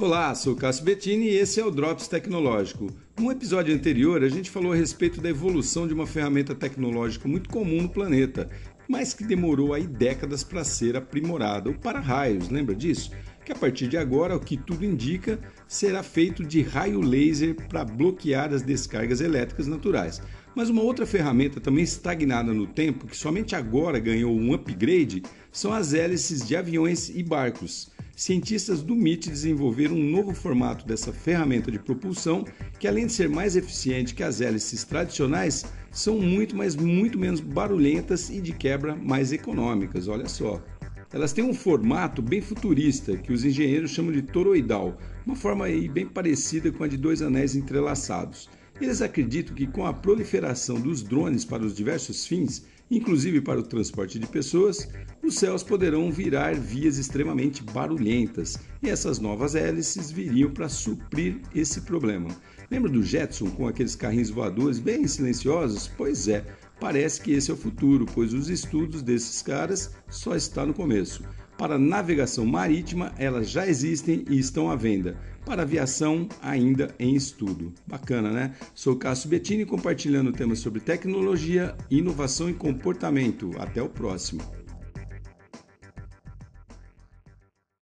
Olá, sou Cássio Bettini e esse é o Drops Tecnológico. No episódio anterior, a gente falou a respeito da evolução de uma ferramenta tecnológica muito comum no planeta, mas que demorou aí décadas para ser aprimorada, o para-raios, lembra disso? Que a partir de agora, o que tudo indica, será feito de raio laser para bloquear as descargas elétricas naturais. Mas uma outra ferramenta também estagnada no tempo, que somente agora ganhou um upgrade, são as hélices de aviões e barcos cientistas do MIT desenvolveram um novo formato dessa ferramenta de propulsão que, além de ser mais eficiente que as hélices tradicionais, são muito, mas muito menos barulhentas e de quebra mais econômicas. Olha só. Elas têm um formato bem futurista, que os engenheiros chamam de toroidal, uma forma aí bem parecida com a de dois anéis entrelaçados. Eles acreditam que com a proliferação dos drones para os diversos fins, inclusive para o transporte de pessoas, os céus poderão virar vias extremamente barulhentas e essas novas hélices viriam para suprir esse problema. Lembra do Jetson com aqueles carrinhos voadores bem silenciosos? Pois é, parece que esse é o futuro, pois os estudos desses caras só estão no começo. Para navegação marítima, elas já existem e estão à venda. Para aviação, ainda em estudo. Bacana, né? Sou Cássio Bettini compartilhando temas sobre tecnologia, inovação e comportamento. Até o próximo.